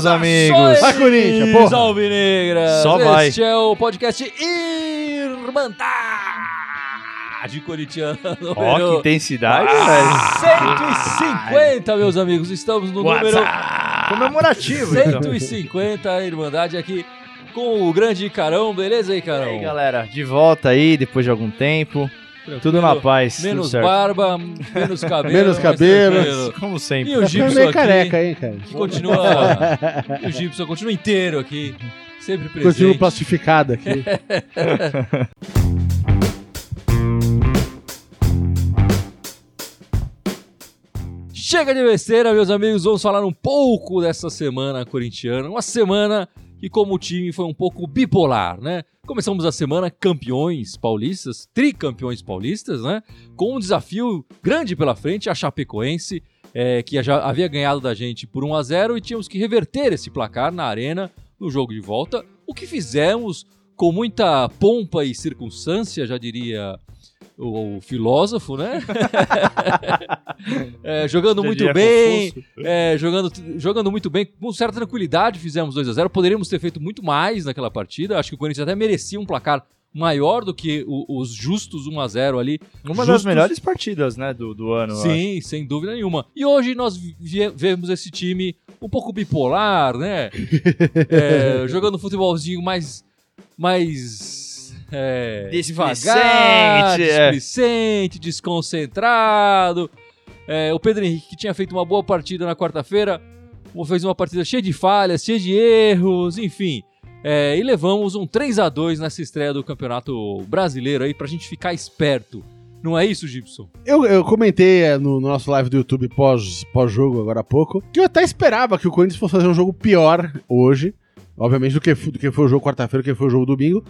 meus amigos. Vai, Corinthians, porra. Salve Negra! Só vai. Este é o podcast Irmandade Corintiana. Ó, que intensidade, Ah, 150, meus amigos. Estamos no número velho. Comemorativo, então. 150, a Irmandade aqui com o grande Carão. Beleza aí, E Carão? aí, galera, de volta aí, depois de algum tempo. Tudo na paz, Menos certo. barba, menos cabelo. Menos tranquilo. Como sempre. E o Tá Gibson meio aqui, careca, hein, cara? que continua... e o Gibson continua inteiro aqui, sempre presente. Continuo plastificado aqui. Chega de besteira, meus amigos. Vamos falar um pouco dessa semana corintiana. Uma semana que, como time, foi um pouco bipolar, né? Começamos a semana campeões paulistas, tricampeões paulistas, né? Com um desafio grande pela frente, a Chapecoense, é, que já havia ganhado da gente por 1 a 0 e tínhamos que reverter esse placar na arena no jogo de volta. O que fizemos com muita pompa e circunstância, já diria o, o filósofo, né? É, jogando muito bem, é, jogando, jogando muito bem, com certa tranquilidade fizemos 2 a 0 Poderíamos ter feito muito mais naquela partida. Acho que o Corinthians até merecia um placar maior do que o- os justos 1 a 0 ali. Uma das Justos- melhores partidas, né, do, do ano. Sim, sem dúvida nenhuma. E hoje nós vemos esse time um pouco bipolar, né? É, jogando futebolzinho mais. mais. É, Displicente, devagar, é. displicente, desconcentrado. É, o Pedro Henrique, que tinha feito uma boa partida na quarta-feira, fez uma partida cheia de falhas, cheia de erros, enfim. É, e levamos um 3 a 2 nessa estreia do Campeonato Brasileiro aí pra gente ficar esperto. Não é isso, Gibson? Eu, eu comentei é, no, no nosso live do YouTube pós- pós-jogo, agora há pouco, que eu até esperava que o Corinthians fosse fazer um jogo pior hoje, obviamente, do que, do que foi o jogo quarta-feira, do que foi o jogo domingo.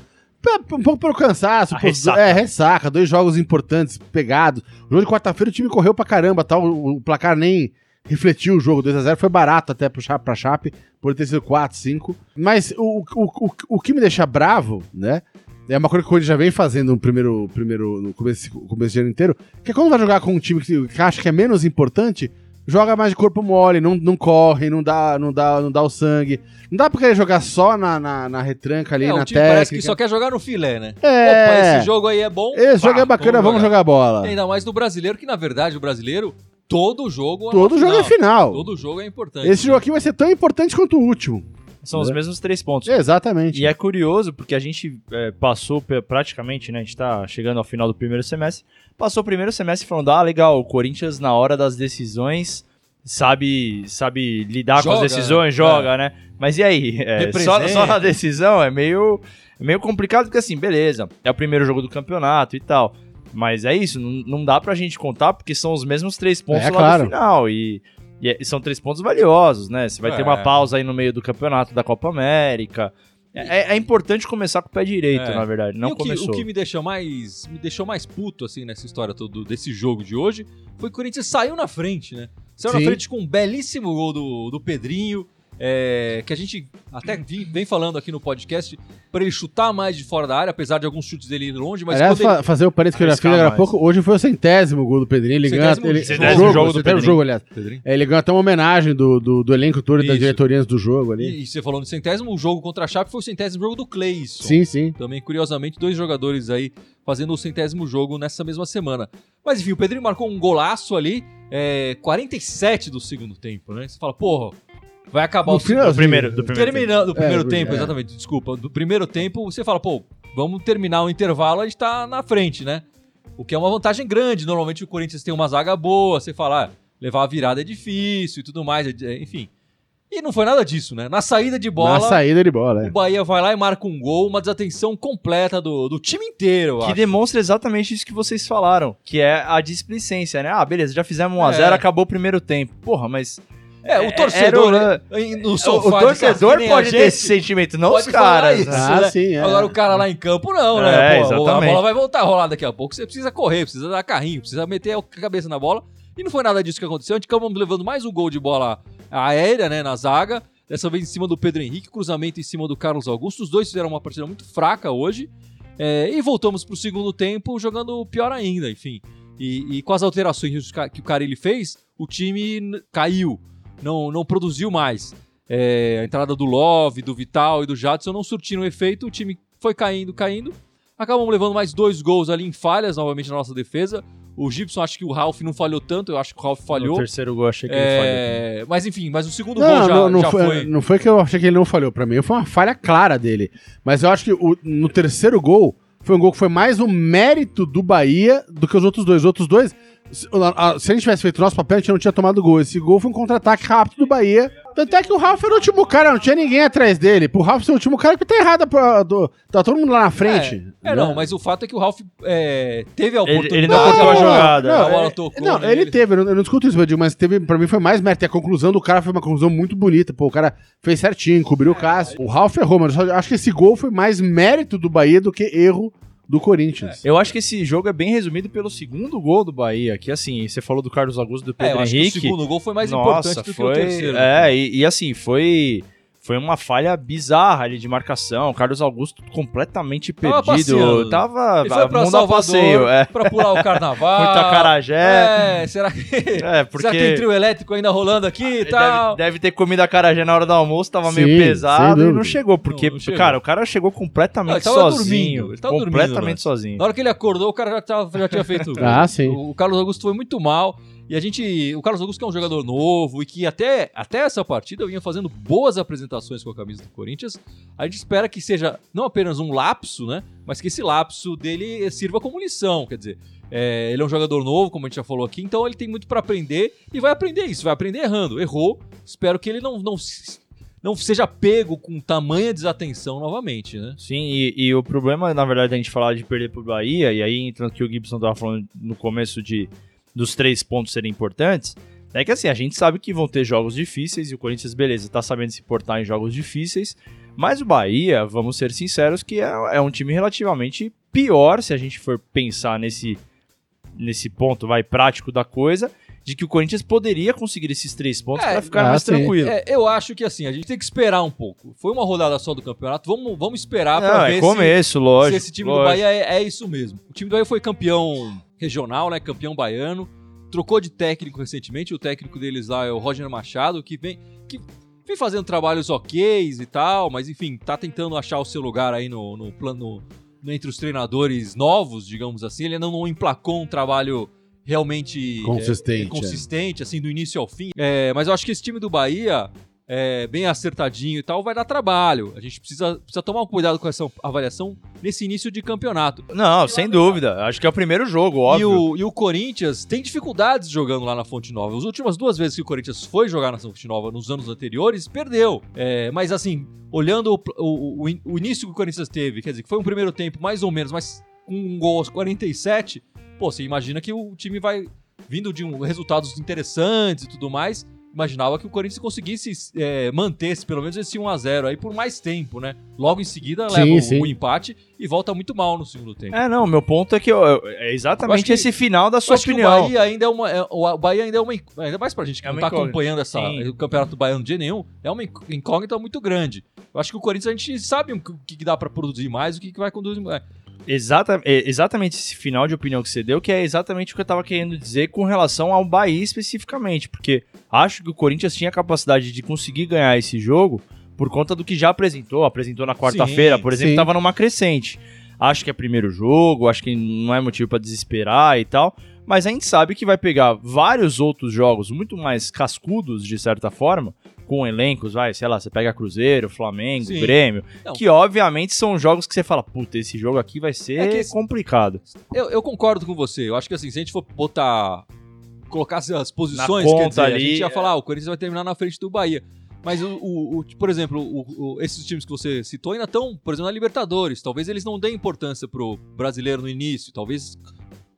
Um pouco pelo cansaço, A pô, ressaca. é, ressaca, dois jogos importantes pegados. O jogo de quarta-feira o time correu pra caramba, tal, o, o placar nem refletiu o jogo, 2x0, foi barato até pro pra Chape, por ter sido 4, 5. Mas o, o, o, o que me deixa bravo, né, é uma coisa que o Corinthians já vem fazendo no primeiro, primeiro no começo, começo de ano inteiro, que é quando vai jogar com um time que, que acha que é menos importante, joga mais de corpo mole, não, não corre, não dá, não, dá, não dá o sangue. Não dá pra querer jogar só na, na, na retranca ali, é, na time parece que técnica. só quer jogar no filé, né? É. Opa, esse jogo aí é bom. Esse jogo pá, é bacana, vamos jogar, bola. Ainda mais do brasileiro, que na verdade o brasileiro, todo jogo é Todo jogo é final. Todo jogo é importante. Esse jogo aqui vai ser tão importante quanto o último. São os É. mesmos três pontos. Exatamente. E é curioso porque a gente é, passou praticamente, né? A gente tá chegando ao final do primeiro semestre. Passou o primeiro semestre falando: ah, legal, o Corinthians na hora das decisões sabe sabe lidar com Joga, as decisões, né? joga, né? Mas e aí? É, só, só na decisão é meio, é meio complicado porque assim, beleza, é o primeiro jogo do campeonato e tal. Mas é isso, não, não dá pra gente contar porque são os mesmos três pontos É, lá claro. no final. E, e é- são três pontos valiosos, né? Você vai ter É. uma pausa aí no meio do campeonato da Copa América. É, é importante começar com o pé direito, É. na verdade. Não e o que, começou. o que me deixou mais me deixou mais puto assim nessa história todo desse jogo de hoje foi que o Corinthians saiu na frente, né? Saiu na Sim. frente com um belíssimo gol do, do Pedrinho, é, que a gente até vem falando aqui no podcast para ele chutar mais de fora da área, apesar de alguns chutes dele ir longe, mas Aliás, ele- fa- fazer o parênteses que eu já fiz agora há pouco, hoje foi o centésimo gol do Pedrinho. Ele ele, centésimo jogo, jogo do centésimo Pedrinho. jogo, aliás. Pedrinho. É, ele ganhou até uma homenagem do, do, do elenco todo e das diretorias do jogo ali. E, e você falou no centésimo, o jogo contra a Chape foi o centésimo jogo do Cleison. Sim, sim. Também, curiosamente, dois jogadores aí fazendo o centésimo jogo nessa mesma semana. Mas enfim, o Pedrinho marcou um golaço ali, é, 47 do segundo tempo, né? Você fala, porra, vai acabar No o final, Do primeiro, do primeiro Terminando do primeiro É, tempo, é. exatamente, desculpa. Do primeiro tempo, você fala, pô, vamos terminar o intervalo, a gente tá na frente, né? O que é uma vantagem grande. Normalmente o Corinthians tem uma zaga boa, você fala, ah, levar a virada é difícil e tudo mais, é- é- enfim. E não foi nada disso, né? Na saída de bola, Na saída de bola, o é. Bahia vai lá e marca um gol, uma desatenção completa do, do time inteiro, eu Que acho. demonstra exatamente isso que vocês falaram, que é a displicência, né? Ah, beleza, já fizemos 1x0, É. acabou o primeiro tempo. Porra, mas. É, o É, torcedor, era né, no O, sofá o casa, torcedor que nem a pode ter esse sentimento, não pode os falar caras. isso, né? Ah, né? sim, é. Agora o cara lá em campo não, É, né? Pô, a exatamente. bola vai voltar a rolar daqui a pouco, você precisa correr, precisa dar carrinho, precisa meter a cabeça na bola. E não foi nada disso que aconteceu. A gente acabamos levando mais um gol de bola aérea, né, na zaga. Dessa vez em cima do Pedro Henrique, cruzamento em cima do Carlos Augusto. Os dois fizeram uma partida muito fraca hoje. É, e voltamos pro segundo tempo jogando pior ainda, enfim. E, e com as alterações que o Carilli fez, o time caiu, não, não produziu mais. é, a entrada do Love, do Vital e do Jadson não surtiram efeito, o time foi caindo, caindo. Acabamos levando mais dois gols ali em falhas, novamente na nossa defesa. O Gibson, acho que o Ralph não falhou tanto, eu acho que o Ralph falhou. terceiro gol achei que ele falhou. É, mas enfim, mas o segundo Não, gol já, não, não já foi, foi. não foi que eu achei que ele não falhou. Pra mim foi uma falha clara dele. Mas eu acho que o- no terceiro gol foi um gol que foi mais um mérito do Bahia do que os outros dois. Os outros dois, se, a- a- se a gente tivesse feito o nosso papel, a gente não tinha tomado gol. Esse gol foi um contra-ataque rápido do Bahia. Tanto é que o Ralf era o último cara, não tinha ninguém atrás dele. Pro Ralf ser o último cara que tá errado. pra- do- tá todo mundo lá na frente. É, não, mas o fato é que o Ralph é, teve a Ele- oportunidade. ele não tocou a jogada. Não, a bola é- tocou não, nele. ele teve, eu não, eu não discuto isso, digo, mas teve, pra mim foi mais mérito. E a conclusão do cara foi uma conclusão muito bonita. Pô, o cara fez certinho, cobriu o Cássio. O Ralf errou, mas eu só acho que esse gol foi mais mérito do Bahia do que erro do Corinthians. Eu acho que esse jogo é bem resumido pelo segundo gol do Bahia, que assim, você falou do Carlos Augusto do É, eu Pedro acho que Henrique. o segundo gol foi mais Nossa, importante do foi, que o terceiro. É, e, e assim, foi foi uma falha bizarra ali de marcação. O Carlos Augusto completamente Tava perdido. passeando. Tava Ele foi pra mundo Salvador passeio, é. pra pular o carnaval. Muito acarajé. É, será que, É, porque será que tem trio elétrico ainda rolando aqui e Deve, tal? deve ter comido acarajé na hora do almoço, tava Sim, meio pesado e não chegou. Porque, Não, não chegou. cara, o cara chegou completamente Não, ele tava sozinho. dormindo, ele tava dormindo, completamente né? sozinho. Na hora que ele acordou, o cara já, tava- já tinha feito. Ah, sim. O Carlos Augusto foi muito mal. E a gente. O Carlos Augusto que é um jogador novo e que até, até essa partida vinha fazendo boas apresentações com a camisa do Corinthians. A gente espera que seja não apenas um lapso, né? Mas que esse lapso dele sirva como lição. Quer dizer, é, ele é um jogador novo, como a gente já falou aqui, então ele tem muito pra aprender e vai aprender isso, vai aprender errando. Errou. Espero que ele não, não, não seja pego com tamanha desatenção novamente, né? Sim, e, e o problema, na verdade, da gente falar de perder pro Bahia, e aí entrando que o Gibson tava falando no começo de dos três pontos serem importantes, é que assim, a gente sabe que vão ter jogos difíceis, e o Corinthians, beleza, tá sabendo se portar em jogos difíceis, mas o Bahia, vamos ser sinceros, que é, é um time relativamente pior, se a gente for pensar nesse, nesse ponto, vai, prático da coisa, de que o Corinthians poderia conseguir esses três pontos É, pra ficar ah, mais sim. tranquilo. É, eu acho que assim, a gente tem que esperar um pouco. Foi uma rodada só do campeonato, vamos, vamos esperar pra Não, ver é se- começo, se, lógico. esse time do lógico. Bahia é, é isso mesmo. O time do Bahia foi campeão regional, né? Campeão baiano. Trocou de técnico recentemente. O técnico deles lá é o Roger Machado, que vem, que vem fazendo trabalhos ok e tal, mas enfim, tá tentando achar o seu lugar aí no, no plano no- entre os treinadores novos, digamos assim. Ele ainda não emplacou um trabalho realmente é, Consistente, é, consistente, assim, do início ao fim. É, mas eu acho que esse time do Bahia, é, bem acertadinho e tal, vai dar trabalho. A gente precisa, precisa tomar um cuidado com essa avaliação nesse início de campeonato. Não, sem dúvida. Acho que é o primeiro jogo, E óbvio. o, e o Corinthians tem dificuldades jogando lá na Fonte Nova. As últimas duas vezes que o Corinthians foi jogar na Fonte Nova nos anos anteriores, perdeu. É, mas assim, olhando o, o- o início que o Corinthians teve, quer dizer, que foi um primeiro tempo mais ou menos, mas com um gol aos 47, pô, você imagina que o time vai vindo de um, resultados interessantes e tudo mais. Imaginava que o Corinthians conseguisse é, manter-se pelo menos esse 1x0 aí por mais tempo, né? Logo em seguida Sim, leva o- sim. o empate e volta muito mal no segundo tempo. É, não, meu ponto é que eu- eu- é Eu exatamente acho que- esse final da Eu sua que o opinião. Bahia ainda é uma. é- o Bahia ainda é uma. Ainda mais pra gente que É não tá incógnita. acompanhando essa, Sim. o campeonato baiano de nenhum, é uma inc- incógnita muito grande. Eu acho que o Corinthians a gente sabe o que, que dá pra produzir mais, o que, que vai conduzir mais. Exata, é exatamente esse final de opinião que você deu, que é exatamente o que eu tava querendo dizer com relação ao Bahia especificamente, porque acho que o Corinthians tinha a capacidade de conseguir ganhar esse jogo por conta do que já apresentou, apresentou na quarta-feira, por exemplo, sim. tava numa crescente. Acho que é primeiro jogo, acho que não é motivo pra desesperar e tal, mas a gente sabe que vai pegar vários outros jogos muito mais cascudos de certa forma, com elencos, vai, sei lá, você pega Cruzeiro, Flamengo, Sim. Grêmio, Não. que obviamente são jogos que você fala, puta, esse jogo aqui vai ser É esse- complicado. Eu, eu concordo com você. Eu acho que assim, se a gente for botar. colocar as posições, Na conta quer dizer, a ali, gente ia é. falar, ah, o Corinthians vai terminar na frente do Bahia. Mas, o, o- o- por exemplo, o- esses times que você citou ainda estão, por exemplo, na Libertadores. Talvez eles não deem importância pro brasileiro no início. Talvez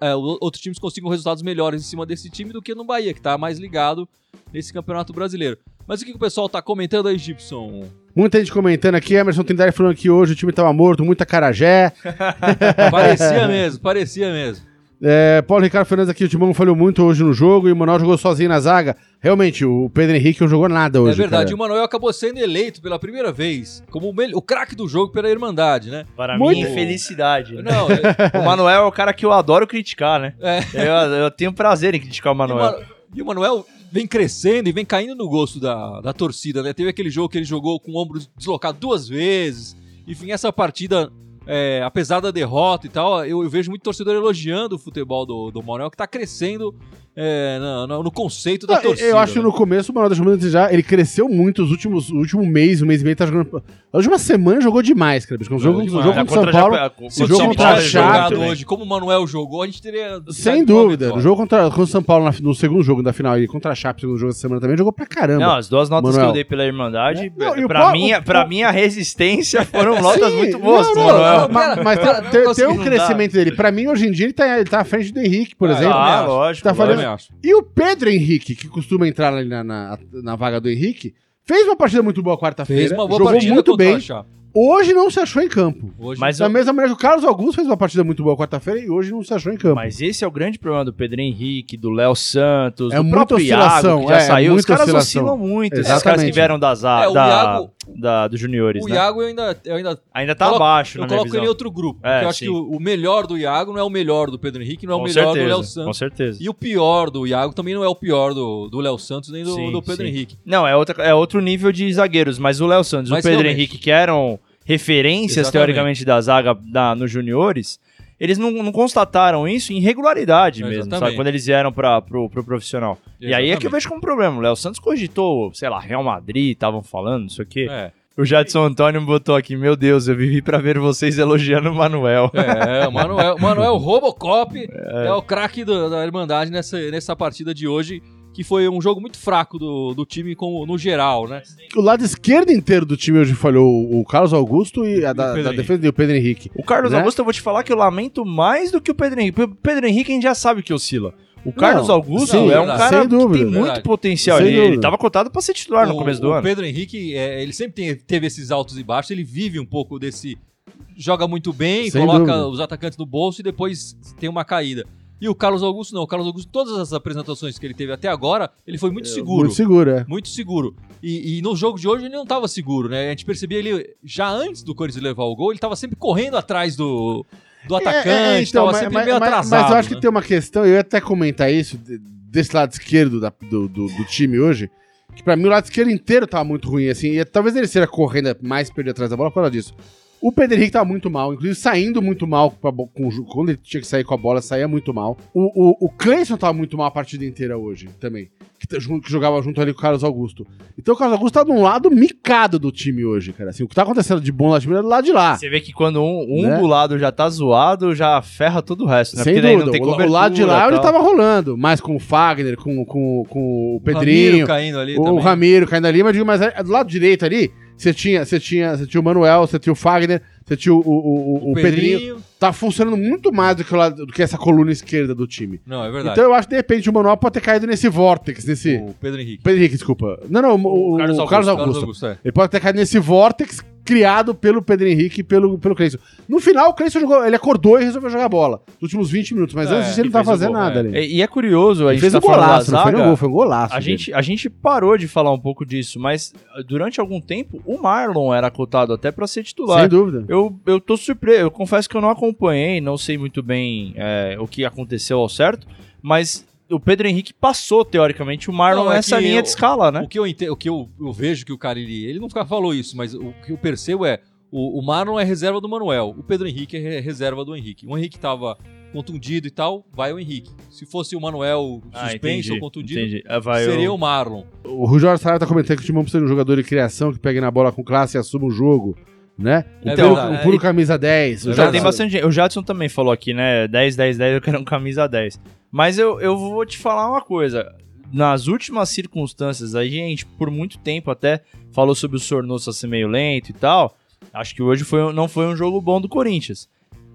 é, outros times consigam resultados melhores em cima desse time do que no Bahia, que tá mais ligado nesse campeonato brasileiro. Mas o que, o pessoal tá comentando aí, Gibson? Muita gente comentando aqui, Emerson Tindari falando que hoje o time tava morto, muita carajé. Parecia mesmo, parecia mesmo. É, Paulo Ricardo Fernandes aqui, o Timão falhou muito hoje no jogo e o Manuel jogou sozinho na zaga. Realmente, o Pedro Henrique não jogou nada hoje. é verdade, cara. o Manuel acabou sendo eleito pela primeira vez como o, o craque do jogo pela Irmandade, né? Para Muito- mim, felicidade. Não, é- O Manuel é o cara que eu adoro criticar, né? é, Eu, eu tenho prazer em criticar o o Manuel. Manu- E o Manuel vem crescendo e vem caindo no gosto da, da torcida, né? Teve aquele jogo que ele jogou com o ombro deslocado duas vezes. Enfim, essa partida, é, apesar da derrota e tal, eu, eu vejo muito torcedor elogiando o futebol do, do Manuel, que tá crescendo é, no, no- no conceito da Não, eu- torcida. eu acho que né? no começo o Manuel a desejar. Ele cresceu muito os últimos, o último mês, um mês e meio, tá jogando. A última semana jogou demais, cara. bicho. O jogo, o demais. jogo É, contra o São Paulo. Japa- Se o jogo time contra a tivesse Chape hoje como o Manuel jogou, a gente teria. Sem dúvida. No jogo contra, contra o São Paulo, na- no segundo jogo da final e contra a Chape, segundo jogo da semana também, jogou pra caramba. Não, as duas notas Manuel. que eu dei pela Irmandade, É. Não, o pra, o pra po- minha resistência, foram notas Sim, muito boas não, Manuel. não, mas, mas tem, um crescimento dele. Pra mim, hoje em dia, ele tá, tá à frente do Henrique, por Ah, exemplo. Ah, lógico. Tá Eu falando- também acho. E o Pedro Henrique, que costuma entrar ali na, na, na vaga do Henrique, fez uma partida muito boa quarta-feira. Fez uma boa Jogou partida muito bem. Hoje não se achou em campo. Hoje, Mas Da eu- mesma maneira que o Carlos Augusto fez uma partida muito boa quarta-feira e hoje não se achou em campo. Mas esse é o grande problema do Pedro Henrique, do Léo Santos, É do muita próprio oscilação, Iago, que já é, é saiu. Os muita caras oscilação. oscilam muito. Esses caras Exatamente. que vieram das, a- É, o da, Iago- da, dos juniores, o né? Iago eu ainda, eu ainda Ainda tá coloco- abaixo, eu coloco ele em outro grupo. É, porque eu acho sim. que o, o melhor do Iago não é o melhor do Pedro Henrique, não é o Com melhor do certeza, Léo Com Santos. certeza. E o pior do Iago também não é o pior do do Léo Santos nem do, Sim, do Pedro sim. Henrique. Não, é, outra, é outro nível de zagueiros, mas o Léo Santos e o Pedro. Henrique, que eram referências, Exatamente. teoricamente, da zaga da, nos juniores, eles não, não constataram isso em regularidade mesmo, Exatamente. sabe? Quando eles vieram para pro, pro profissional. E aí é que eu Exatamente. vejo como problema. O Léo Santos cogitou, sei lá, Real Madrid, estavam falando, não sei o quê. É, O Jadson Antônio botou aqui, meu Deus, eu vivi pra ver vocês elogiando o Manuel. é, o Manuel, o Manuel Robocop é, o craque da Irmandade nessa, nessa partida de hoje, que foi um jogo muito fraco do, do time como, no geral, né? O lado esquerdo inteiro do time hoje falhou o Carlos Augusto e a da, Pedro da Henrique. defesa e o Pedro Henrique. O Carlos Né? Augusto, eu vou te falar que eu lamento mais do que o Pedro Henrique. O Pedro Henrique a gente já sabe que oscila. O Carlos Não, Augusto sim, é um sem cara que tem muito Verdade. potencial. Sem Ele, ele tava cotado pra ser titular no O- começo do o ano. Pedro Henrique, é, ele sempre tem- teve esses altos e baixos, ele vive um pouco desse. Joga muito bem, Sem coloca dúvida. os atacantes no bolso e depois tem uma caída. E o Carlos Augusto não. O Carlos Augusto, todas as apresentações que ele teve até agora, ele foi muito seguro. Muito seguro, é. Muito seguro. E, e no jogo de hoje ele não estava seguro, né? A gente percebia ele, já antes do Corinthians levar o gol, ele estava sempre correndo atrás do, do atacante, É, é, estava mas, sempre mas- atrasado. mas eu acho que né? tem uma questão, eu ia até comentar isso, de- desse lado esquerdo da- do, do, do time hoje, que pra mim o lado esquerdo inteiro tava muito ruim, assim, e talvez ele seja correndo mais perder atrás da bola por causa disso. O Pedro Henrique tava muito mal, inclusive saindo muito mal com o quando ele tinha que sair com a bola, saía muito mal. O, o, o Cleison tava muito mal a partida inteira hoje também, que, que jogava junto ali com o Carlos Augusto. Então o Carlos Augusto tá de um lado micado do time hoje, cara. Assim, o que tá acontecendo de bom lá time é do lado de lá. Você vê que quando um, um Né? do lado já tá zoado, já ferra todo o resto, né? Sem Porque dúvida. não tem o, o lado de lá ele tal. tava rolando, mais com o Fagner, com, com, com o Ramiro Pedrinho, caindo ali o também. Ramiro caindo ali, mas digo, mas é- do lado direito ali, você tinha, você tinha, você tinha o Manuel, você tinha o Fagner, você tinha o, o, o- o Pedrinho. Tá funcionando muito mais do que, lado, do que essa coluna esquerda do time. Não, é verdade. Então eu acho que de repente o Manuel pode ter caído nesse vórtex, nesse. o Pedro Henrique. Pedro Henrique, desculpa. Não, não, o, Carlos Augusto, Carlos Augusto. Carlos Augusto, é. Ele pode ter caído nesse vórtex criado pelo Pedro Henrique e pelo, pelo Cleison. No final, o Cleison jogou, ele acordou e resolveu jogar bola. Nos últimos 20 minutos, mas É, antes disso ele não o fazendo gol, nada é. ali. E, e é curioso, a Ele gente fez tá um falando da golaço, não foi zaga, gol, foi um golaço. A dele. gente, a gente parou de falar um pouco disso, mas uh, durante algum tempo o Marlon era cotado até pra ser titular. Sem dúvida. Eu, eu tô surpreso, eu confesso que eu não acompanhei, não sei muito bem é, o que aconteceu ao certo, mas o Pedro Henrique passou, teoricamente, o Marlon Não, é nessa que linha eu- de escala, né? O que eu, ente- o que eu, eu vejo que o cara, ele, ele nunca falou isso, mas o que eu percebo é, o, o Marlon é reserva do Manuel, o Pedro Henrique é re- reserva do Henrique. O Henrique tava contundido e tal, vai o Henrique. Se fosse o Manuel suspenso ou contundido, Ah, entendi. É, vai seria o... o Marlon. O Rui Jorge Saraiva tá comentando que o time precisa de um jogador de criação que pegue na bola com classe e assuma o jogo, né? É puro, verdade. um puro camisa 10. O Já tem bastante gente. O Jadson também falou aqui, né? 10, 10, 10, eu quero um camisa 10. Mas eu, eu vou te falar uma coisa. Nas últimas circunstâncias, a gente, por muito tempo até, falou sobre o Sornosa ser meio lento e tal. Acho que hoje foi, não foi um jogo bom do Corinthians.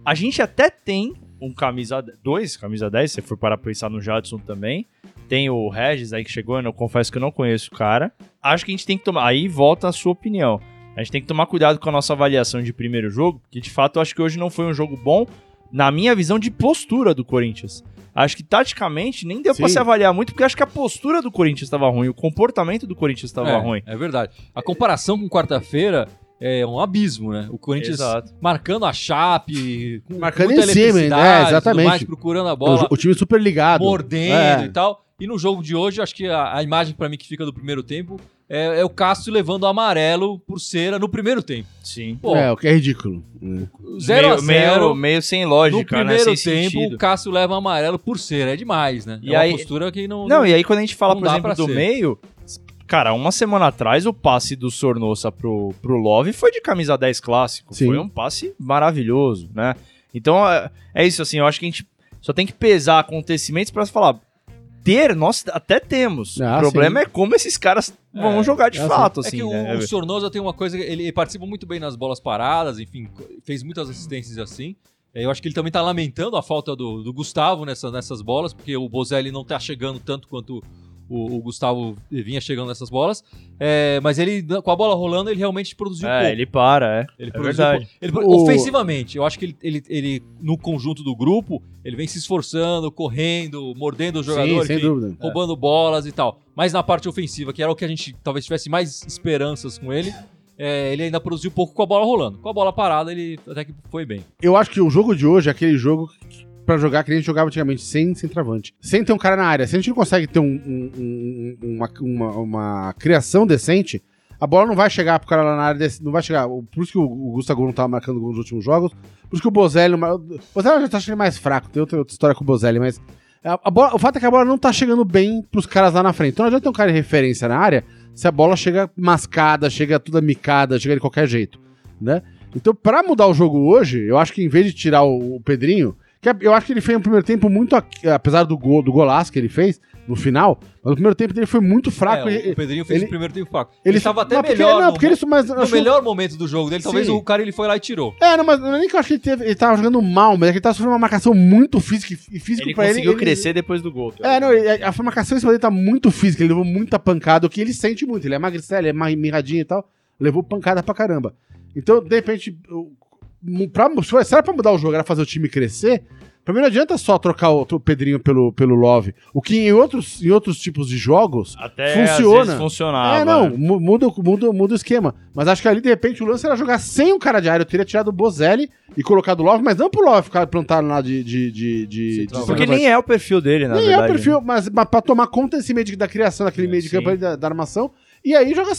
A gente até tem um camisa... Dois camisa 10, se você for parar pra pensar no Jadson também. Tem o Regis aí que chegou, eu confesso que eu não conheço o cara. Acho que a gente tem que tomar... Aí volta a sua opinião. A gente tem que tomar cuidado com a nossa avaliação de primeiro jogo, porque de fato eu acho que hoje não foi um jogo bom, na minha visão de postura do Corinthians. Acho que taticamente nem deu pra Sim. se avaliar muito, porque acho que a postura do Corinthians estava ruim, o comportamento do Corinthians estava é, ruim. É verdade. A comparação com quarta-feira é um abismo, né? O Corinthians Exato. marcando a chape, com Marcando muita em cima, né? Exatamente. mais, procurando a bola, O, o time super ligado. mordendo É. e tal. E no jogo de hoje, acho que a, a imagem pra mim que fica do primeiro tempo é, é o Cássio levando o amarelo por cera no primeiro tempo. Sim. Pô, É, o que é ridículo. 0 a meio, 0 meio, meio sem no lógica, né? primeiro Sem tempo, sentido. o Cássio leva o amarelo por cera. É demais, né? E é aí- uma postura que não... Não, e aí quando a gente fala, não por exemplo, do ser. meio, cara, uma semana atrás o passe do Sornosa pro, pro Love foi de camisa 10 clássico. Sim. Foi um passe maravilhoso, né? Então é, é isso, assim, eu acho que a gente só tem que pesar acontecimentos pra falar. Ter, nós até temos. Ah, o problema sim. é como esses caras vão É, jogar de é, fato, É assim, que o, né? o Sornosa tem uma coisa, ele participa muito bem nas bolas paradas, enfim, fez muitas assistências assim. É, Eu acho que ele também tá lamentando a falta do, do Gustavo nessa, nessas bolas, porque o Bozelli não tá chegando tanto quanto o, o Gustavo vinha chegando nessas bolas. É, mas ele, com a bola rolando, ele realmente produziu É, pouco. ele para, é. Ele é produziu verdade. pouco. Ele- O- Ofensivamente, eu acho que ele, ele, ele, no conjunto do grupo, ele vem se esforçando, correndo, mordendo os Sim, jogadores. dúvida. roubando bolas e tal. Mas na parte ofensiva, que era o que a gente talvez tivesse mais esperanças com ele, é, ele ainda produziu pouco com a bola rolando. Com a bola parada, ele até que foi bem. Eu acho que o jogo de hoje é aquele jogo pra jogar que a gente jogava antigamente, sem centroavante. Sem ter um cara na área. Se a gente não consegue ter um- um- um- uma, uma, uma criação decente, a bola não vai chegar pro cara lá na área, desse- não vai chegar. Por isso que o, Gustavo não tava marcando gol nos últimos jogos, por isso que o Bozelli... O Bozelli já tá achando mais fraco, tem outra, outra história com o Bozelli, mas... a- a bola- o fato é que a bola não tá chegando bem pros caras lá na frente. Então não adianta ter um cara de referência na área se a bola chega mascada, chega toda micada, chega de qualquer jeito, né? Então, pra mudar o jogo hoje, eu acho que em vez de tirar o, o Pedrinho, que eu acho que ele fez um primeiro tempo muito, apesar do gol, do golaço que ele fez no final, mas o primeiro tempo dele foi muito fraco. É, o- ele, o Pedrinho fez ele- o primeiro tempo fraco. Ele ele estava até não, porque- melhor. Não, no, porque ele, mas, no acho- melhor momento do jogo dele, talvez Sim. o cara ele foi lá e tirou. É, não, mas não é nem que eu acho que ele, teve, ele tava jogando mal, mas é que ele tava sofrendo uma marcação muito física e físico Ele pra ele. conseguiu ele- crescer depois do gol. É, não, a, a marcação em cima dele tá muito física, ele levou muita pancada, o que ele sente muito. Ele é magricelo, ele é mirradinho e tal, levou pancada pra caramba. Então, de repente, pra, se era pra mudar o jogo, era fazer o time crescer, pra mim não adianta só trocar o, o Pedrinho pelo, pelo Love. O que em outros, em outros tipos de jogos Até funciona. às vezes funcionava. é, não, mu- muda, muda, muda o esquema. Mas acho que ali, de repente, o lance era jogar sem o cara de área. Eu teria tirado o Bozelli e colocado o Love, mas não pro Love ficar plantado lá de. de, de, de, de. Porque nem é o perfil dele, na Nem verdade. é o né? perfil, mas, mas pra tomar conta desse meio de- da criação, daquele É, meio de campo ali da, da armação. E aí joga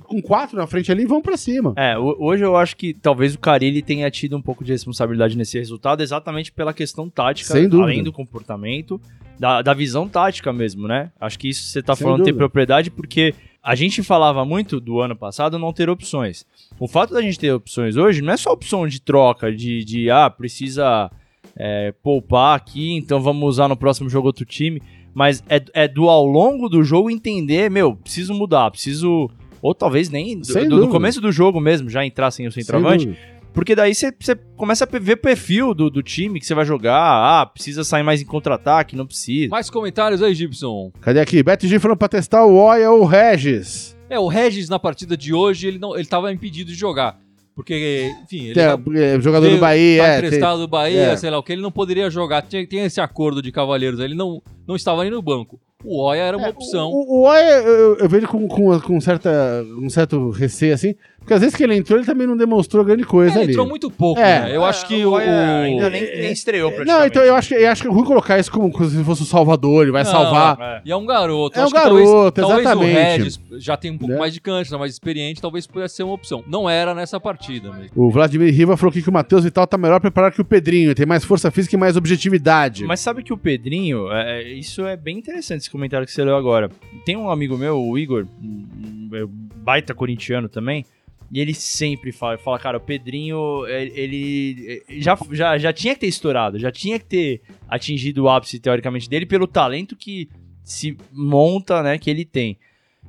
com quatro na frente ali e vão pra cima. É, ho- hoje eu acho que talvez o Carilli tenha tido um pouco de responsabilidade nesse resultado, exatamente pela questão tática, Sem dúvida. além do comportamento, da, da visão tática mesmo, né? Acho que isso você tá Sem falando tem dúvida. propriedade, porque a gente falava muito do ano passado não ter opções. O fato da gente ter opções hoje não é só opção de troca, de, de ah, precisa é, poupar aqui, então vamos usar no próximo jogo outro time. Mas é, é do ao longo do jogo entender, meu, preciso mudar, preciso. Ou talvez nem do, do- dúvida. começo do jogo mesmo, já entrar sem o centroavante. Porque daí você você começa a ver o perfil do, do time que você vai jogar. Ah, precisa sair mais em contra-ataque, não precisa. Mais comentários aí, Gibson. Cadê aqui? BetG falando pra testar o Oia ou o Regis. É, o Regis na partida de hoje, ele não, ele tava impedido de jogar. Porque, enfim, ele tá- é, jogador veio- do Bahia, tá é. tem- emprestado do Bahia, é. sei lá, o que ele não poderia jogar. Tem, tem esse acordo de cavalheiros, aí, ele não, não estava nem no banco. O Oia era uma É, opção. O, o Oia, eu, eu vejo com, com, com certa, um certo receio, assim, porque às vezes que ele entrou, ele também não demonstrou grande coisa É, ele ali. entrou muito pouco, É. né? Eu acho que o... O- ainda nem, nem estreou praticamente. Não, então eu acho, que- eu acho que é ruim colocar isso como, como se fosse o Salvador, ele vai Não, salvar. É. E é um garoto. É Acho um talvez- garoto, talvez, exatamente. o Regis já tem um pouco Né? mais de cancha, tá mais experiente, talvez pudesse ser uma opção. Não era nessa partida mesmo. O Vladimir Riva falou aqui que o Matheus Vital tá melhor preparado que o Pedrinho, tem mais força física e mais objetividade. Mas sabe que o Pedrinho, é, é, isso é bem interessante esse comentário que você leu agora. Tem um amigo meu, o Igor, um, um, é, baita corintiano também, e ele sempre fala, fala cara, o Pedrinho, é, ele é, já, já, já tinha que ter estourado, já tinha que ter atingido o ápice, teoricamente, dele pelo talento que se monta, né, que ele tem.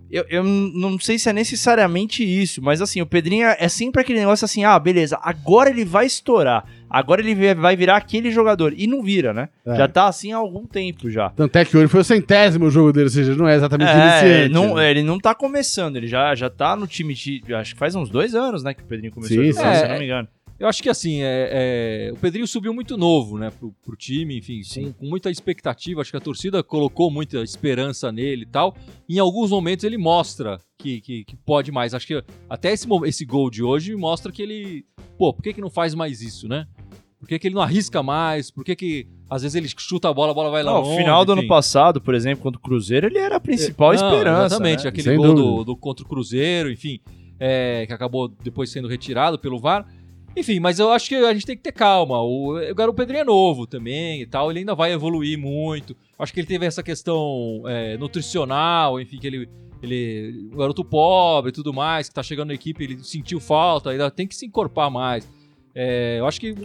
Eu, eu não sei se é necessariamente isso, mas assim, o Pedrinho é sempre aquele negócio assim, ah, beleza, agora ele vai estourar, agora ele vai virar aquele jogador, e não vira, né? É. Já tá assim há algum tempo já. Tanto é que hoje foi o centésimo jogo dele, ou seja, não é exatamente É, iniciante. não, né? ele não tá começando, ele já, já tá no time de. Acho que faz uns dois anos, né? Que o Pedrinho começou Sim, a jogar, sim. se eu não me engano. Eu acho que assim, é, é, o Pedrinho subiu muito novo, né, pro, pro time, enfim, com, com muita expectativa. Acho que a torcida colocou muita esperança nele e tal. Em alguns momentos ele mostra que, que, que pode mais. Acho que até esse, esse gol de hoje mostra que ele. Pô, por que, que não faz mais isso, né? Por que, que ele não arrisca mais? Por que, que às vezes ele chuta a bola, a bola vai lá Não, longe? o final do ano enfim. passado, por exemplo, contra o Cruzeiro, ele era a principal Não, esperança. Exatamente, né? aquele Sem gol do, do contra o Cruzeiro, enfim, é, que acabou depois sendo retirado pelo VAR. Enfim, mas eu acho que a gente tem que ter calma. O, o garoto Pedrinho é novo também e tal, ele ainda vai evoluir muito. Acho que ele teve essa questão é, nutricional, enfim, que ele. Ele, um garoto pobre e tudo mais, que tá chegando na equipe, ele sentiu falta, ainda tem que se encorpar mais. É, eu acho que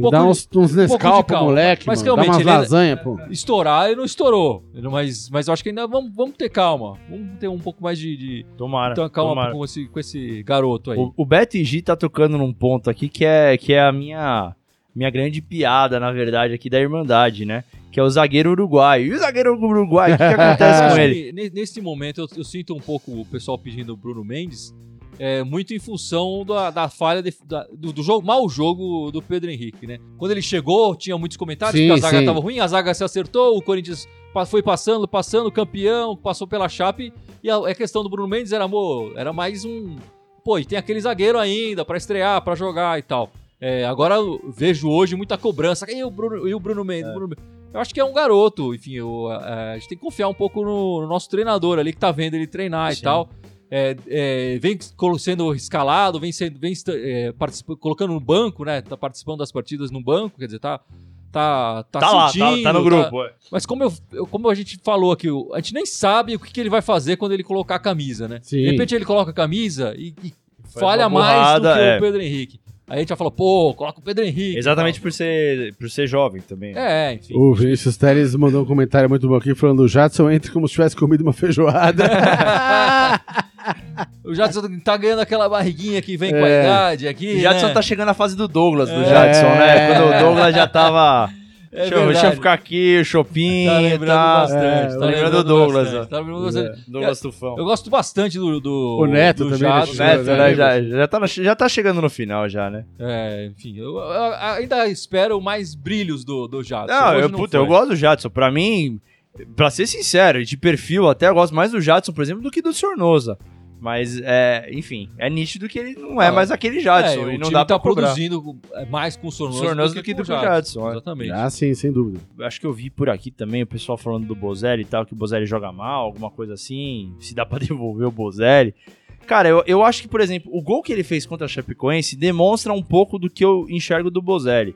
Tem que dar de- uns, uns Nescau pro moleque, Mas mano. Dá realmente, umas ele é- lasanha, pô. estourar, ele não estourou. Mas, mas eu acho que ainda vamos, vamos ter calma. Vamos ter um pouco mais de, de, Tomara. então, calma tomara. com esse, com esse garoto aí. O, o BetG tá tocando num ponto aqui que é, que é a minha, minha grande piada, na verdade, aqui da Irmandade, né? Que é o zagueiro uruguaio. E o zagueiro uruguaio, o que, que acontece com ele? Nesse momento, eu, eu sinto um pouco o pessoal pedindo o Bruno Mendes, é, muito em função da, da falha de- da- do, do jogo, mau jogo do Pedro Henrique, né? Quando ele chegou, tinha muitos comentários Sim, que a zaga estava ruim, a zaga se acertou, o Corinthians foi passando, passando, campeão, passou pela Chape, e a, a questão do Bruno Mendes era, amor, era mais um... Pô, e tem aquele zagueiro ainda pra estrear, pra jogar e tal. É, agora eu vejo hoje muita cobrança. E o Bruno, e o Bruno Mendes? Bruno Mendes? Eu acho que é um garoto, enfim, eu, a, a gente tem que confiar um pouco no, no nosso treinador ali que tá vendo ele treinar Sim. e tal. É, é, vem sendo escalado, vem sendo vem é, colocando no banco, né? Tá participando das partidas no banco, quer dizer, tá tá tá, Tá lá, tá, sentindo, tá no grupo. é. Mas como eu, eu- como a gente falou aqui, a gente nem sabe o que, que ele vai fazer quando ele colocar a camisa, né? Sim. De repente ele coloca a camisa e, e falha mais do que é. o Pedro Henrique. Aí a gente já falou, pô, coloca o Pedro Henrique. Exatamente por ser, por ser jovem também. É, enfim. O Vinícius Teles mandou um comentário muito bom aqui falando: o Jadson entra como se tivesse comido uma feijoada. O Jadson tá ganhando aquela barriguinha que vem com a É. idade aqui. O Jadson né? tá chegando na fase do Douglas, do É. Jadson, né? Quando o Douglas já tava. É deixa, eu, deixa eu ficar aqui, o Chopin, Tá lembrando tá. bastante. É, tá lembrando do Douglas, bastante, tá lembrando bastante. Douglas Tufão. Eu gosto bastante do, do O Neto do também, Jadson, né? Neto, né? né? Já, já, tá, na- já tá chegando no final já, né? É, enfim, eu, eu ainda espero mais brilhos do, do Jadson. Não, eu, puta, foi. eu gosto do Jadson. Pra mim, pra ser sincero, de perfil até eu gosto mais do Jadson, por exemplo, do que do Sornosa. Mas, é, enfim, é nítido que ele não é Ah, mais aquele É, Jadson. o e não time dá pra tá cobrar. produzindo mais com o Sornoso, Sornoso do que com do que o Jadson, é. Exatamente. ah, sim, sem dúvida. Acho que eu vi por aqui também o pessoal falando do Bozelli e tal, que o Bozelli joga mal, alguma coisa assim, se dá pra devolver o Bozelli. Cara, eu, eu acho que, por exemplo, o gol que ele fez contra a Chapecoense demonstra um pouco do que eu enxergo do Bozelli.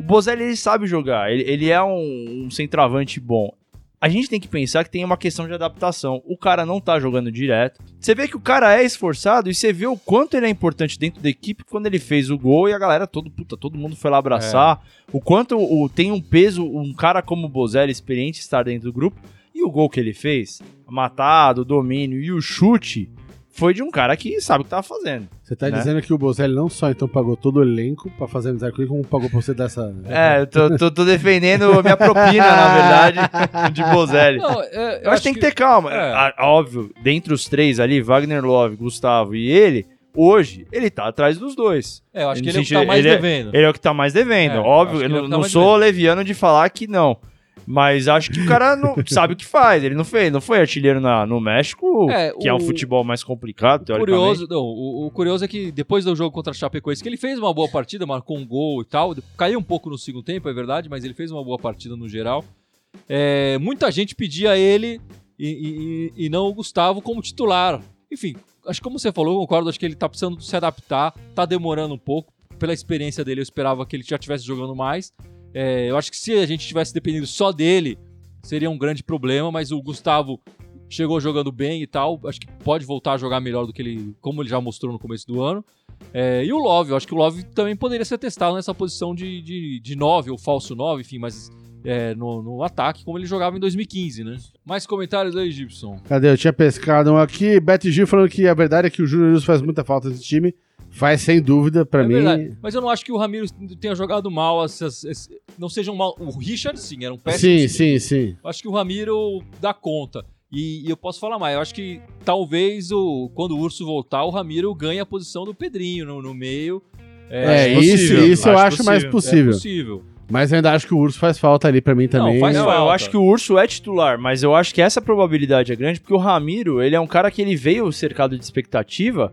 O Bozelli, ele sabe jogar, ele, ele é um, um centroavante bom. A gente tem que pensar que tem uma questão de adaptação. O cara não tá jogando direto. Você vê que o cara é esforçado e você vê o quanto ele é importante dentro da equipe quando ele fez o gol e a galera todo, puta, todo mundo foi lá abraçar. O quanto o, tem um peso, um cara como o Bozelli, experiente, estar dentro do grupo. E o gol que ele fez, matado, domínio e o chute, foi de um cara que sabe o que tava fazendo. Você tá Né? dizendo que o Bozelli não só então pagou todo o elenco pra fazer amizade com ele, como pagou pra você dessa. É, eu tô, tô- tô defendendo a minha propina, na verdade, de Bozelli. Não, é, Eu acho que tem que ter calma. é. Ah, Óbvio, dentre os três ali, Wagner Love, Gustavo e ele, hoje, ele tá atrás dos dois. É, eu acho que ele é o que tá mais ele é- devendo. Ele é o que tá mais devendo. É, acho Óbvio, eu ele é o não, que tá não sou leviano de falar que não. Mas acho que o cara não sabe o que faz. Ele não fez, não foi artilheiro na- no México, É, que é um o- futebol mais complicado, O teoricamente. curioso, não, o, o curioso é que depois do jogo contra a Chapecoense, que ele fez uma boa partida, marcou um gol e tal, caiu um pouco no segundo tempo, é verdade, mas ele fez uma boa partida no geral. É, muita gente pedia ele e, e- e não o Gustavo como titular. Enfim, acho que como você falou, eu concordo, acho que ele tá precisando se adaptar, tá demorando um pouco. Pela experiência dele, eu esperava que ele já estivesse jogando mais. É, eu acho que se a gente tivesse dependido só dele, seria um grande problema, mas o Gustavo chegou jogando bem e tal. Acho que pode voltar a jogar melhor do que ele, como ele já mostrou no começo do ano. É, e o Love, eu acho que o Love também poderia ser testado nessa posição de, de, de 9 ou falso 9, enfim, mas é, no, no ataque, como ele jogava em 2015, né? Mais comentários aí, Gibson. Cadê? Eu tinha pescado um aqui. Beto Gil falando que a verdade é que o Luz faz muita falta nesse time. Faz sem dúvida, pra é mim. verdade. Mas eu não acho que o Ramiro tenha jogado mal, essas, não sejam mal. O Richard, sim, era um péssimo. Sim, sim, sim. Eu acho que o Ramiro dá conta. E, e eu posso falar mais. Eu acho que talvez o, quando o Urso voltar, o Ramiro ganhe a posição do Pedrinho no, no meio. É, Acho isso, possível, isso eu acho acho mais É possível. possível. Mas eu ainda acho que o Urso faz falta ali pra mim também. faz Não, eu falta. acho que o Urso é titular, mas eu acho que essa probabilidade é grande porque o Ramiro, ele é um cara que ele veio cercado de expectativa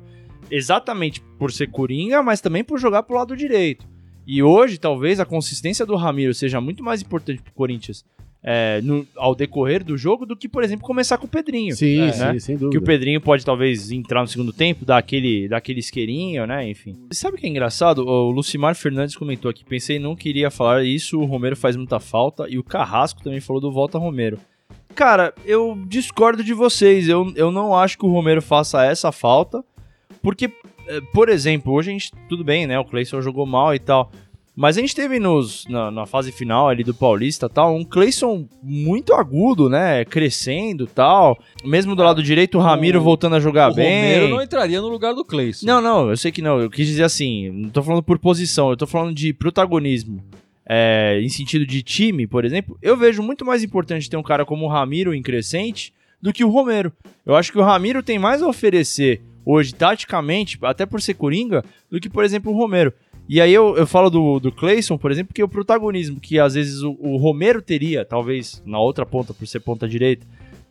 exatamente por ser coringa, mas também por jogar pro lado direito. E hoje, talvez, a consistência do Ramiro seja muito mais importante pro Corinthians é, no- ao decorrer do jogo do que, por exemplo, começar com o Pedrinho. Sim, É, sim, né? sem Que o dúvida. Pedrinho pode talvez entrar no segundo tempo, dar aquele, dar aquele isqueirinho, né? Enfim. Sabe o que é engraçado? O Lucimar Fernandes comentou aqui, pensei não queria falar isso, o Romero faz muita falta, e o Carrasco também falou do Volta Romero. Cara, eu discordo de vocês, eu, eu não acho que o Romero faça essa falta, porque, eh, por exemplo, hoje a gente, tudo bem, né? O Cleison jogou mal e tal. Mas a gente teve nos, na, na fase final ali do Paulista e tal, um Cleison muito agudo, né? Crescendo e tal. Mesmo do lado direito, o Ramiro O- voltando a jogar o bem. Romero não entraria no lugar do Cleison. Não, não, eu sei que não. Eu quis dizer assim, não tô falando por posição, eu tô falando de protagonismo. É, em sentido de time, por exemplo, eu vejo muito mais importante ter um cara como o Ramiro em crescente do que o Romero. Eu acho que o Ramiro tem mais a oferecer hoje, taticamente, até por ser coringa, do que, por exemplo, o Romero. E aí eu, eu falo do, do Clayson, por exemplo, porque o protagonismo que às vezes o, o Romero teria, talvez na outra ponta, por ser ponta direita,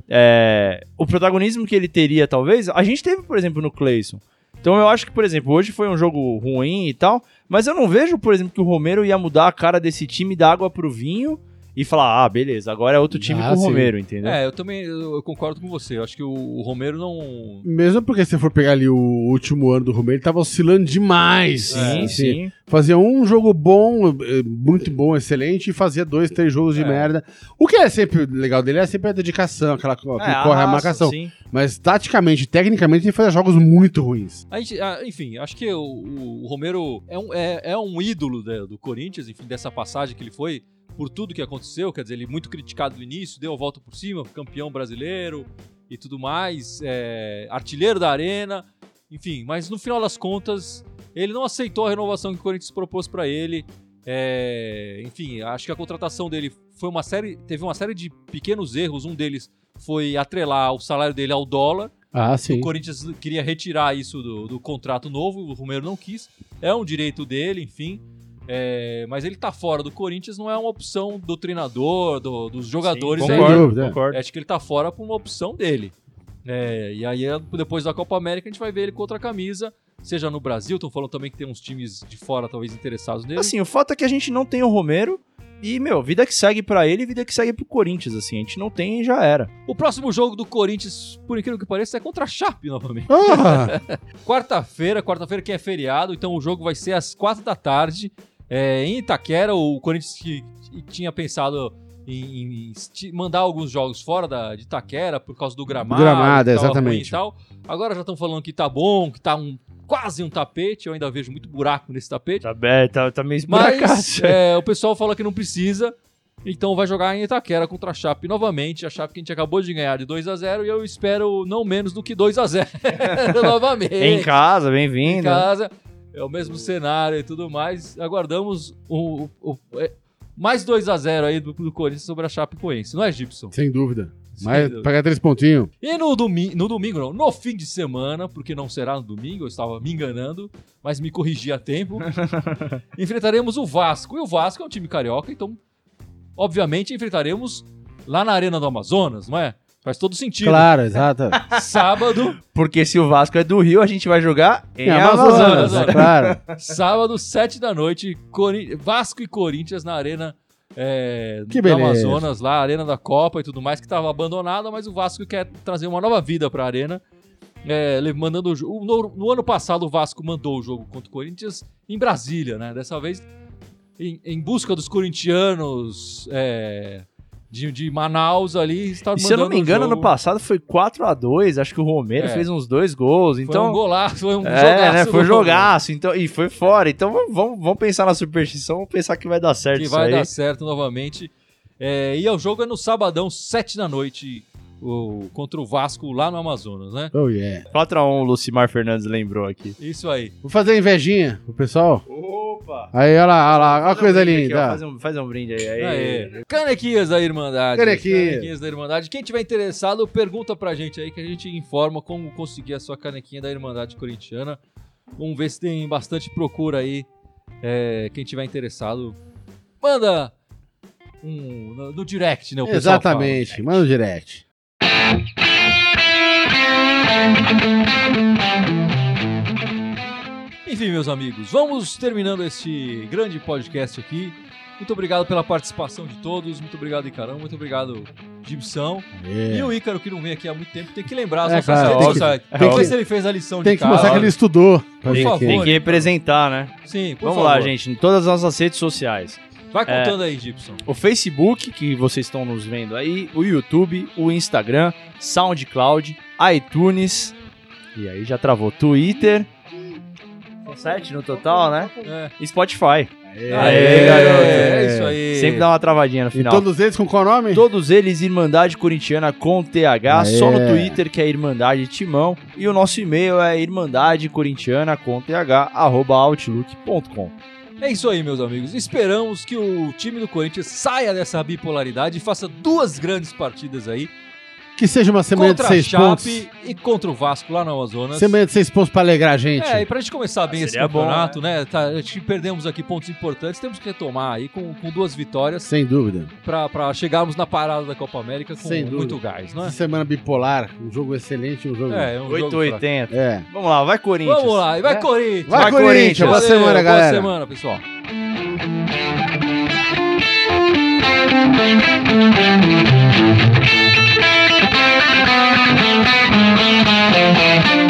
é, o protagonismo que ele teria, talvez, a gente teve, por exemplo, no Clayson. Então eu acho que, por exemplo, hoje foi um jogo ruim e tal, mas eu não vejo, por exemplo, que o Romero ia mudar a cara desse time da água pro vinho e falar, ah, beleza, agora é outro time Ah, com o sim. Romero, entendeu? É, eu também eu eu concordo com você. Eu acho que o, o Romero não. Mesmo porque se for pegar ali o último ano do Romero, ele tava oscilando demais. sim, Assim, sim. Fazia um jogo bom, eh, muito bom, excelente, e fazia dois, três jogos de É. merda. O que é sempre legal dele é sempre a dedicação, aquela que É, corre a marcação. sim. Mas taticamente, tecnicamente, ele fazia jogos muito ruins. A gente, ah, enfim, acho que o, o Romero é um, é, é um ídolo do Corinthians, enfim, dessa passagem que ele foi, por tudo que aconteceu, quer dizer, ele muito criticado no início, deu a volta por cima, campeão brasileiro e tudo mais, é, artilheiro da arena, enfim, mas no final das contas, ele não aceitou a renovação que o Corinthians propôs pra ele. é, enfim, acho que a contratação dele foi uma série, teve uma série de pequenos erros, um deles foi atrelar o salário dele ao dólar. Ah, O sim. Corinthians queria retirar isso do, do contrato novo, o Romero não quis. É um direito dele, enfim. É, mas ele tá fora do Corinthians, não é uma opção do treinador, do- dos jogadores. Sim, é- concordo, dúvida, é. concordo. acho que ele tá fora por uma opção dele. É, e aí, depois da Copa América, a gente vai ver ele com outra camisa, seja no Brasil. Estão falando também que tem uns times de fora, talvez, interessados nele. Assim, o fato é que a gente não tem o Romero e, meu, vida que segue pra ele e vida que segue pro Corinthians, assim. A gente não tem e já era. O próximo jogo do Corinthians, por incrível que pareça, é contra a Chape novamente. Ah, Quarta-feira, quarta-feira que é feriado, então o jogo vai ser às quatro da tarde é, em Itaquera. O Corinthians que tinha pensado em, em mandar alguns jogos fora da, de Itaquera por causa do gramado. Gramado, que exatamente. E. Agora já estão falando que tá bom, que tá um, quase um tapete. Eu ainda vejo muito buraco nesse tapete. Tá, é, tá, tá meio esburacado. Mas é, o pessoal fala que não precisa. Então vai jogar em Itaquera contra a Chape novamente. A Chape que a gente acabou de ganhar de 2 a 0 e eu espero não menos do que 2 a 0 novamente. Em casa, Em bem-vindo. casa. É o mesmo cenário e tudo mais. Aguardamos o, o- o- é, mais 2 a 0 aí do, do Corinthians sobre a Chapecoense, não é, Gibson? sem dúvida. Sem Mas dúvida. pagar três pontinhos. E no, domi no domingo, não, no fim de semana, porque não será no domingo, eu estava me enganando, mas me corrigi a tempo. enfrentaremos o Vasco. E o Vasco é um time carioca, então, obviamente, enfrentaremos lá na Arena do Amazonas, não é? Faz todo sentido. Claro, exato. Sábado, Porque se o Vasco é do Rio, a gente vai jogar em Em Amazonas. Amazonas, é claro. sábado, 7 da noite, Cori- Vasco e Corinthians na Arena é, Que beleza. Amazonas, lá, a Arena da Copa e tudo mais, que estava abandonada, mas o Vasco quer trazer uma nova vida para a Arena. É, mandando o no, no ano passado o Vasco mandou o jogo contra o Corinthians em Brasília, né? Dessa vez em, em busca dos corintianos é, de, de Manaus ali. Está E se eu não me engano, no passado foi 4 a 2 Acho que o Romero É. fez uns dois gols. Foi Então, um golaço, foi um É, jogaço né? Foi jogaço. Então, e foi fora. Então vamos, vamos, pensar na superstição, vamos pensar que vai dar certo que vai aí. dar certo novamente. É, e o jogo é no sabadão, 7 da noite, o, contra o Vasco lá no Amazonas, né? Oh, yeah. 4x1, o Lucimar Fernandes lembrou aqui. Isso aí. Vou fazer invejinha pro pessoal. Opa! Aí, olha lá, olha lá, olha a coisa linda. faz, um, faz um brinde aí. aí. Aê. Canequinhas da Irmandade. Canequinhas. da Irmandade. Quem tiver interessado, pergunta pra gente aí que a gente informa como conseguir a sua canequinha da Irmandade Corintiana. Vamos ver se tem bastante procura aí É, quem tiver interessado, manda um, no, no direct, né? O pessoal Exatamente, manda no direct. Enfim, meus amigos, vamos terminando este grande podcast aqui. Muito obrigado pela participação de todos. Muito obrigado, Icarão. Muito obrigado, Gibson. É. E o Ícaro, que não vem aqui há muito tempo, tem que lembrar as É, nossas claro, redes tem que- sociais. é Vamos ver se ele fez a lição Tem de que casa. mostrar que ele estudou. Por vir favor. Tem que representar, né? Sim, por Vamos favor. lá, gente, em todas as nossas redes sociais. Vai contando aí, Gibson. O Facebook, que vocês estão nos vendo aí, o YouTube, o Instagram, SoundCloud, iTunes, e aí já travou Twitter. São sete no total, né? É. E Spotify. É. Aê, garoto. É isso aí. Sempre dá uma travadinha no E final. todos eles com qual nome? Todos eles Irmandade Corintiana com TH, Aê. só no Twitter que é Irmandade Timão. E o nosso e-mail é irmandadecorintiana com TH, arroba outlook.com. É isso aí, meus amigos. Esperamos que o time do Corinthians saia dessa bipolaridade e faça duas grandes partidas aí. Que seja uma semana de contra a seis pontos. Chape e contra o Vasco lá na Amazonas. Semana de seis pontos pra alegrar a gente. É, e pra gente começar bem esse Seria bom, campeonato, né? Tá, a gente perdemos aqui pontos importantes, temos que retomar aí com, com duas vitórias Sem dúvida. pra, pra chegarmos na parada da Copa América com Sem dúvida. muito gás, não é? Semana bipolar, um jogo excelente um jogo. É, é um jogo 880. É. Vamos lá, vai Corinthians. Vamos lá, e vai né? Corinthians! Vai, Vai, Corinthians. Corinthians. Boa Valeu, semana, galera. Boa semana, pessoal. Thank you.